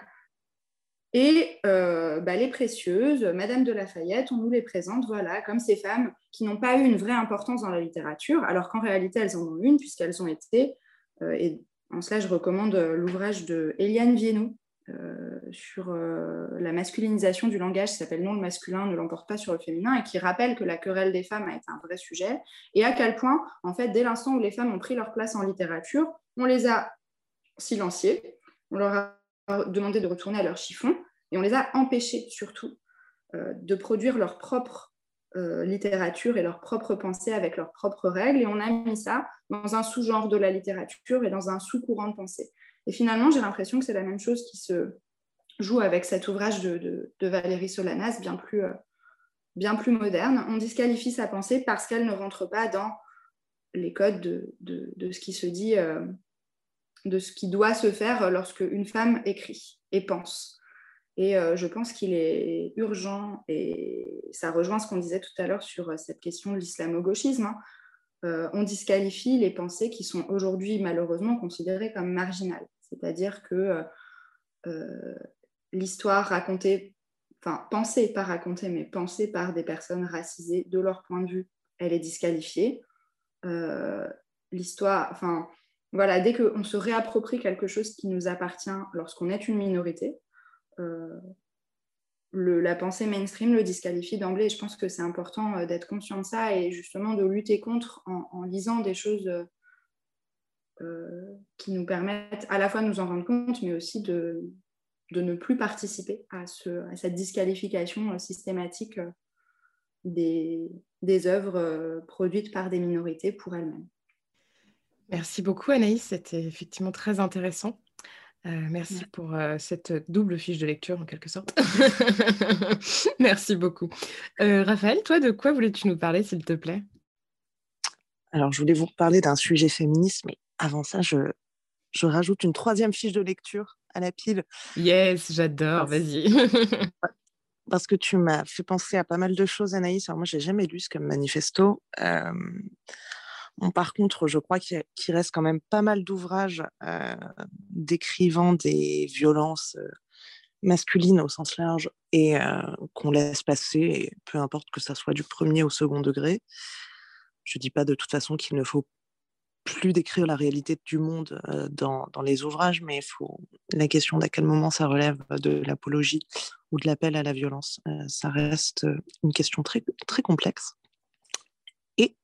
C: Et euh, bah, les précieuses, Madame de Lafayette, on nous les présente voilà, comme ces femmes qui n'ont pas eu une vraie importance dans la littérature, alors qu'en réalité, elles en ont une, puisqu'elles ont été, euh, et en cela, je recommande l'ouvrage de Eliane Viennot euh, sur la masculinisation du langage, qui s'appelle Non, le masculin ne l'emporte pas sur le féminin, et qui rappelle que la querelle des femmes a été un vrai sujet, et à quel point, en fait, dès l'instant où les femmes ont pris leur place en littérature, on les a silenciées, on leur a demandé de retourner à leur chiffon et on les a empêchés surtout euh, de produire leur propre euh, littérature et leur propre pensée avec leurs propres règles et on a mis ça dans un sous-genre de la littérature et dans un sous-courant de pensée. Et finalement, j'ai l'impression que c'est la même chose qui se joue avec cet ouvrage de, Valérie Solanas, bien plus, euh, bien plus moderne. On disqualifie sa pensée parce qu'elle ne rentre pas dans les codes de, ce qui se dit de ce qui doit se faire lorsque une femme écrit et pense. Et euh, je pense qu'il est urgent, et ça rejoint ce qu'on disait tout à l'heure sur euh, cette question de l'islamo-gauchisme, hein. euh, on disqualifie les pensées qui sont aujourd'hui malheureusement considérées comme marginales. C'est-à-dire que l'histoire racontée, enfin pensée, pas racontée, mais pensée par des personnes racisées de leur point de vue, elle est disqualifiée. l'histoire, enfin, voilà, dès qu'on se réapproprie quelque chose qui nous appartient lorsqu'on est une minorité, euh, la pensée mainstream le disqualifie d'emblée. je pense que c'est important euh, d'être conscient de ça et justement de lutter contre en, lisant des choses euh, qui nous permettent à la fois de nous en rendre compte, mais aussi de, ne plus participer à, cette disqualification systématique des, des œuvres produites par des minorités pour elles-mêmes.
A: Merci beaucoup Anaïs, c'était effectivement très intéressant. Euh, merci pour euh, cette double fiche de lecture en quelque sorte. merci beaucoup. Euh, Raphaël, toi, de quoi voulais-tu nous parler, s'il te plaît?
B: Alors, je voulais vous parler d'un sujet féministe, mais avant ça, je, je rajoute une troisième fiche de lecture à la pile.
A: Yes, j'adore, vas-y.
B: parce que tu m'as fait penser à pas mal de choses, Anaïs. Alors moi, j'ai jamais lu ce comme manifesto par contre, je crois qu'il reste quand même pas mal d'ouvrages euh, décrivant des violences euh, masculines au sens large et euh, qu'on laisse passer, peu importe que ça soit du premier au second degré. Je ne dis pas de toute façon qu'il ne faut plus décrire la réalité du monde dans, les ouvrages, mais faut la question d'à quel moment ça relève de l'apologie ou de l'appel à la violence, ça reste une question très, très complexe. Et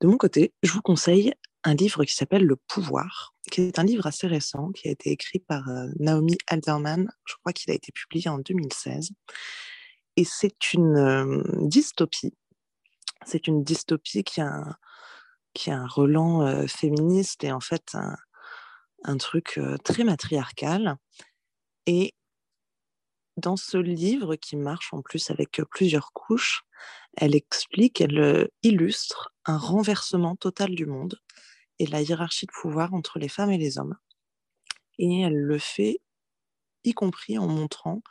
B: de mon côté, je vous conseille un livre qui s'appelle Le pouvoir, qui est un livre assez récent, qui a été écrit par Naomi Alderman. Je crois qu'il a été publié en 2016. Et c'est une dystopie. C'est une dystopie qui a un, qui a un relent féministe et en fait un, un truc très matriarcal. Et dans ce livre qui marche en plus avec plusieurs couches, elle explique, elle illustre un renversement total du monde et la hiérarchie de pouvoir entre les femmes et les hommes. Et elle le fait y compris en montrant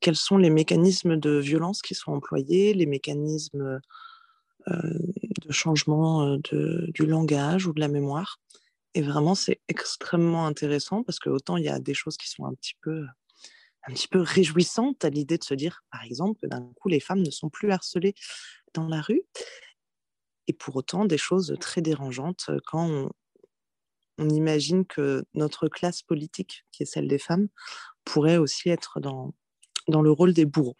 B: quels sont les mécanismes de violence qui sont employés, les mécanismes de changement du langage ou de la mémoire. Et vraiment, c'est extrêmement intéressant parce que autant il y a des choses qui sont un petit peu un petit peu réjouissante à l'idée de se dire, par exemple, que d'un coup, les femmes ne sont plus harcelées dans la rue. Et pour autant, des choses très dérangeantes quand on, imagine que notre classe politique, qui est celle des femmes, pourrait aussi être dans, dans le rôle des bourreaux.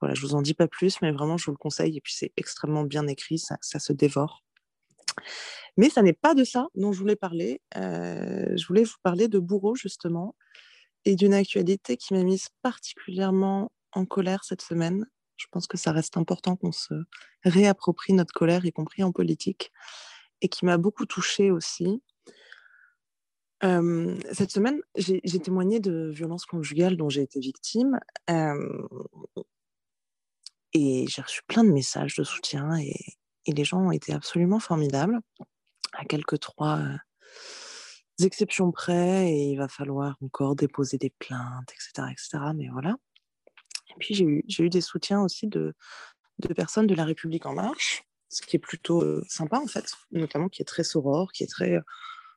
B: Voilà, je vous en dis pas plus, mais vraiment, je vous le conseille. Et puis, c'est extrêmement bien écrit, ça, ça, se dévore. Mais ça n'est pas de ça dont je voulais parler. Euh, je voulais vous parler de bourreaux, justement et d'une actualité qui m'a mise particulièrement en colère cette semaine. Je pense que ça reste important qu'on se réapproprie notre colère, y compris en politique, et qui m'a beaucoup touchée aussi. Euh, cette semaine, j'ai témoigné de violences conjugales dont j'ai été victime. Euh, et j'ai reçu plein de messages de soutien et, et, les gens ont été absolument formidables. À quelques trois exceptions près et il va falloir encore déposer des plaintes, etc. etc. mais voilà. Et puis j'ai eu, des soutiens aussi de, personnes de la République en marche, ce qui est plutôt sympa en fait, notamment qui est très soror, qui est très...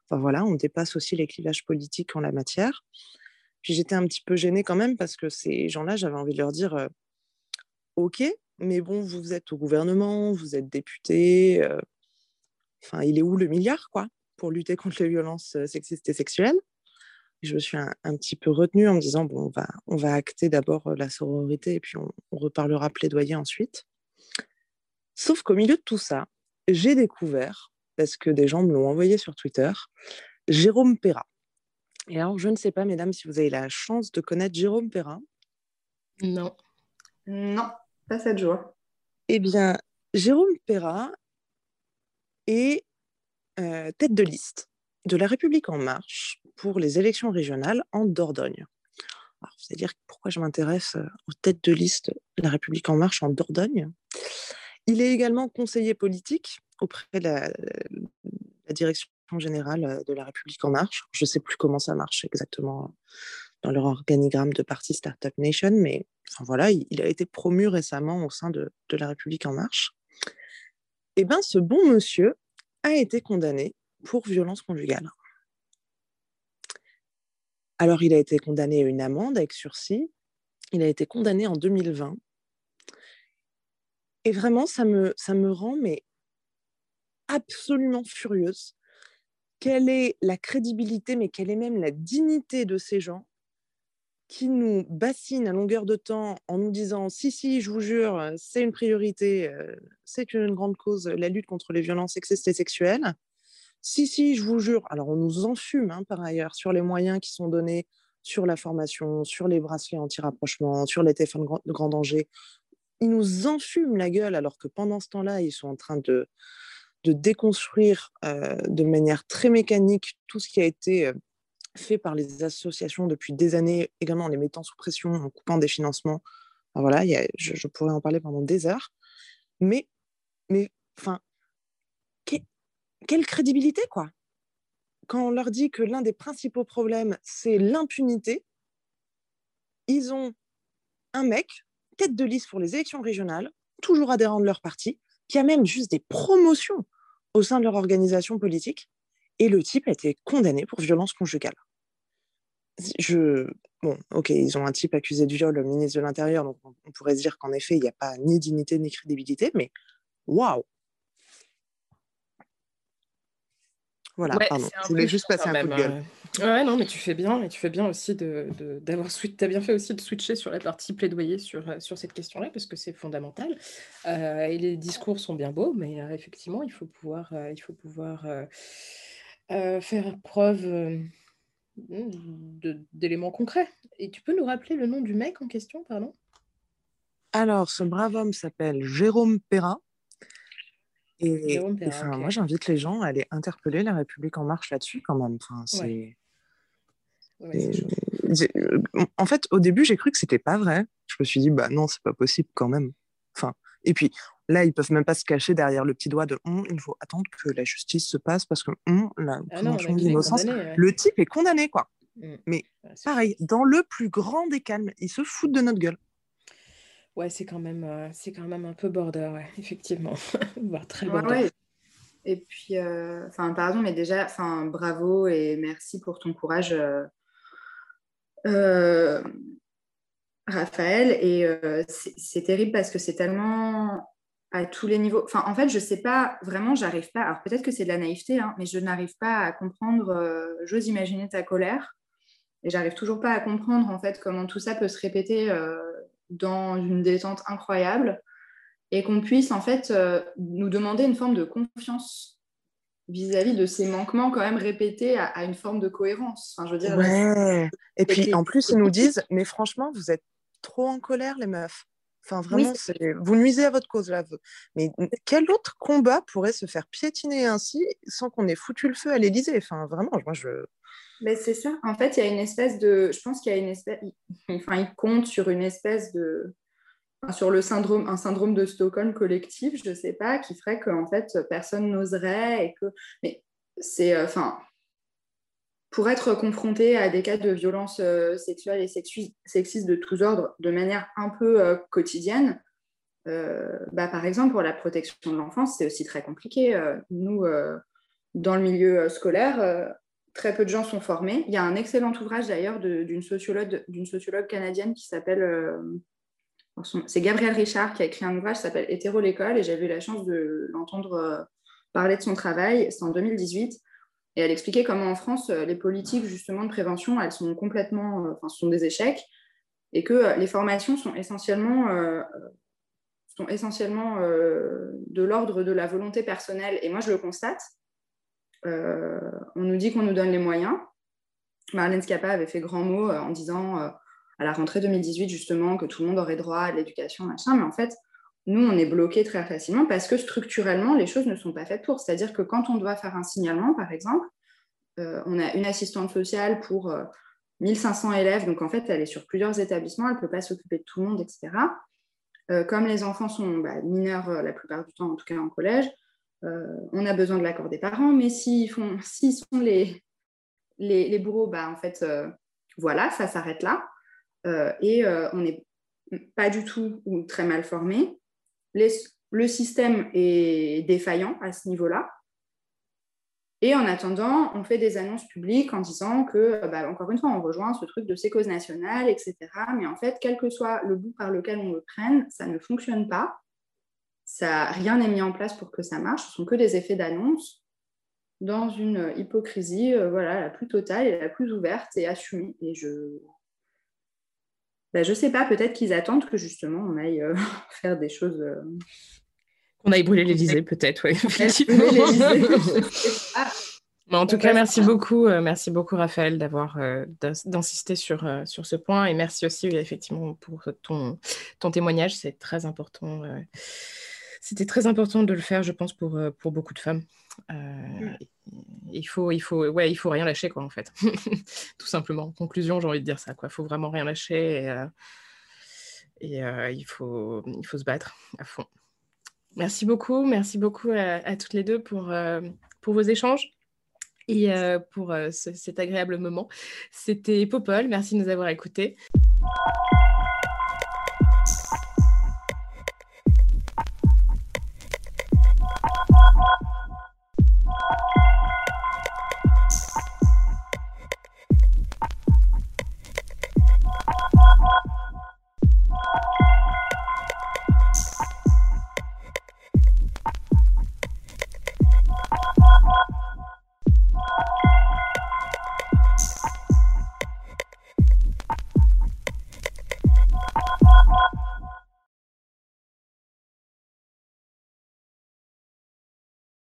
B: Enfin voilà, on dépasse aussi les clivages politiques en la matière. Puis j'étais un petit peu gênée quand même parce que ces gens-là, j'avais envie de leur dire, ok, mais bon, vous êtes au gouvernement, vous êtes député, enfin, il est où le milliard, quoi? Pour lutter contre les violences sexistes et sexuelles. Je me suis un, petit peu retenue en me disant, bon, on va, on va acter d'abord la sororité et puis on, reparlera plaidoyer ensuite. Sauf qu'au milieu de tout ça, j'ai découvert, parce que des gens me l'ont envoyé sur Twitter, Jérôme Perra. Et alors, je ne sais pas, mesdames, si vous avez la chance de connaître Jérôme Perra.
C: Non. Non, pas cette joie.
B: Eh bien, Jérôme Perra est euh, tête de liste de la République en marche pour les élections régionales en Dordogne. C'est-à-dire pourquoi je m'intéresse euh, aux têtes de liste de la République en marche en Dordogne. Il est également conseiller politique auprès de la, direction générale de la République en marche. Je ne sais plus comment ça marche exactement dans leur organigramme de parti Startup Nation, mais voilà, il, a été promu récemment au sein de, la République en marche. Eh bien, ce bon monsieur a été condamné pour violence conjugale. Alors, il a été condamné à une amende avec sursis. Il a été condamné en 2020. Et vraiment, ça me, ça me rend mais absolument furieuse. Quelle est la crédibilité, mais quelle est même la dignité de ces gens qui nous bassinent à longueur de temps en nous disant si, si, je vous jure, c'est une priorité, euh, c'est une grande cause, la lutte contre les violences sexistes et sexuelles. Si, si, je vous jure. Alors, on nous enfume hein, par ailleurs sur les moyens qui sont donnés, sur la formation, sur les bracelets anti-rapprochement, sur les téléphones de grand danger. Ils nous enfument la gueule alors que pendant ce temps-là, ils sont en train de, de déconstruire euh, de manière très mécanique tout ce qui a été euh, fait par les associations depuis des années, également en les mettant sous pression, en coupant des financements. voilà, je, pourrais en parler pendant des heures. Mais, mais enfin, quelle crédibilité, quoi Quand on leur dit que l'un des principaux problèmes, c'est l'impunité, ils ont un mec, tête de liste pour les élections régionales, toujours adhérent de leur parti, qui a même juste des promotions au sein de leur organisation politique, et le type a été condamné pour violence conjugale. Je... Bon, ok, ils ont un type accusé de viol, le ministre de l'Intérieur, donc on pourrait se dire qu'en effet, il n'y a pas ni dignité ni crédibilité, mais waouh Voilà,
A: Ouais,
B: pardon. Je voulais juste passer un coup de
A: même,
B: gueule.
A: euh. Ouais, non, mais tu fais bien, et tu fais bien aussi de, de- d'avoir switch... T'as bien fait aussi de switcher sur la partie plaidoyer sur, euh, sur cette question-là, parce que c'est fondamental. Euh, et les discours sont bien beaux, mais euh, effectivement, il faut pouvoir, euh, il faut pouvoir euh, faire preuve euh, d'éléments concrets. Et tu peux nous rappeler le nom du mec en question, pardon?
B: Alors, ce brave homme s'appelle Jérôme Perrin. Et,
A: Jérôme
B: et,
A: Perrin,
B: enfin,
A: ok.
B: moi, j'invite les gens à aller interpeller La République En Marche là-dessus, quand même. Enfin, c'est...
A: Ouais.
B: Et- euh, En fait, au début, j'ai cru que c'était pas vrai. Je me suis dit, bah non, c'est pas possible quand même. Enfin, et puis là, ils peuvent même pas se cacher derrière le petit doigt de Hum, il faut attendre que la justice se passe parce que hum, la
A: Ah
B: présomption
A: est
B: d'innocence,
A: ouais.
B: le type est condamné, quoi.
A: Mm.
B: Mais
A: Ouais,
B: pareil, dans le plus grand des calmes, ils se foutent de notre gueule.
A: Ouais, c'est quand même, euh, c'est quand même un peu border, ouais, effectivement. Voire très border.
C: ouais. Et puis, euh, enfin, pardon, mais déjà, enfin, bravo et merci pour ton courage, euh, euh, Raphaël. Et euh, c'est c'est terrible parce que c'est tellement à tous les niveaux. Enfin, en fait, je sais pas vraiment, j'arrive pas. Alors peut-être que c'est de la naïveté, hein, mais je n'arrive pas à comprendre. euh, J'ose imaginer ta colère, et j'arrive toujours pas à comprendre en fait comment tout ça peut se répéter euh, dans une détente incroyable et qu'on puisse en fait euh, nous demander une forme de confiance vis-à-vis de ces manquements quand même répétés à, à une forme de cohérence. Enfin, je veux dire, là,
B: Ouais. Et puis en plus, ils nous disent, mais franchement, vous êtes trop en colère, les meufs. Enfin, vraiment, vous nuisez à votre cause là. Mais quel autre combat pourrait se faire piétiner ainsi sans qu'on ait foutu le feu à l'Élysée? Enfin, vraiment, moi, je.
C: Mais c'est ça. En fait, il y a une espèce de. Je pense qu'il y a une espèce. Enfin, il compte sur une espèce de. enfin, sur le syndrome, un syndrome de Stockholm collectif, je ne sais pas, qui ferait qu'en fait, personne n'oserait et que. Mais c'est. euh, Enfin. Pour être confronté à des cas de violence euh, sexuelle et sexu- sexiste de tous ordres de manière un peu euh, quotidienne, euh, bah, par exemple, pour la protection de l'enfance, c'est aussi très compliqué. Nous, dans le milieu scolaire, très peu de gens sont formés. Il y a un excellent ouvrage d'ailleurs d'une sociologue, sociologue canadienne qui s'appelle, c'est Gabrielle Richard qui a écrit un ouvrage qui s'appelle Hétéro l'école et j'avais eu la chance de l'entendre parler de son travail. C'est en 2018 et elle expliquait comment en France euh, les politiques justement de prévention elles sont complètement, euh, enfin, sont des échecs et que euh, les formations sont essentiellement sont essentiellement de l'ordre de la volonté personnelle. Et moi, je le constate. On nous dit qu'on nous donne les moyens. Marlène Schiappa avait fait grand mot en disant à la rentrée 2018 justement que tout le monde aurait droit à l'éducation, machin. Mais en fait, nous, on est bloqué très facilement parce que structurellement, les choses ne sont pas faites pour. C'est-à-dire que quand on doit faire un signalement, par exemple, euh, on a une assistante sociale pour euh, 1500 élèves. Donc en fait, elle est sur plusieurs établissements, elle ne peut pas s'occuper de tout le monde, etc. Euh, comme les enfants sont bah, mineurs euh, la plupart du temps, en tout cas en collège, euh, on a besoin de l'accord des parents, mais s'ils font, sont les, bourreaux, bah, en fait, euh, voilà, ça s'arrête là. Euh, et euh, on n'est pas du tout ou très mal formé. Le système est défaillant à ce niveau-là. Et en attendant, on fait des annonces publiques en disant que, bah, encore une fois, on rejoint ce truc de ces causes nationales, etc. Mais en fait, quel que soit le bout par lequel on le prenne, ça ne fonctionne pas. Rien n'est mis en place pour que ça marche. Ce sont que des effets d'annonce dans une hypocrisie euh, voilà, la plus totale et la plus ouverte et assumée. Et je ne sais pas, peut-être qu'ils attendent que justement on aille euh, faire des choses. euh,
A: On aille brûler l'Élysée, peut-être, oui, effectivement.
C: Je.
A: Mais en tout cas, merci beaucoup, euh, merci beaucoup Raphaël d'avoir euh, d'ins- d'insister sur, euh, sur ce point et merci aussi effectivement pour ton, ton témoignage, c'est très important. C'était très important de le faire, je pense, pour, euh, pour beaucoup de femmes. Euh, il faut, il faut, ouais, il faut rien lâcher, quoi, en fait. Tout simplement. En conclusion, j'ai envie de dire ça, quoi. Il faut vraiment rien lâcher et, euh, et, euh, il faut, il faut se battre à fond. Merci beaucoup, merci beaucoup à, à toutes les deux pour, pour vos échanges et pour ce- cet agréable moment. C'était Popol, merci de nous avoir écoutés.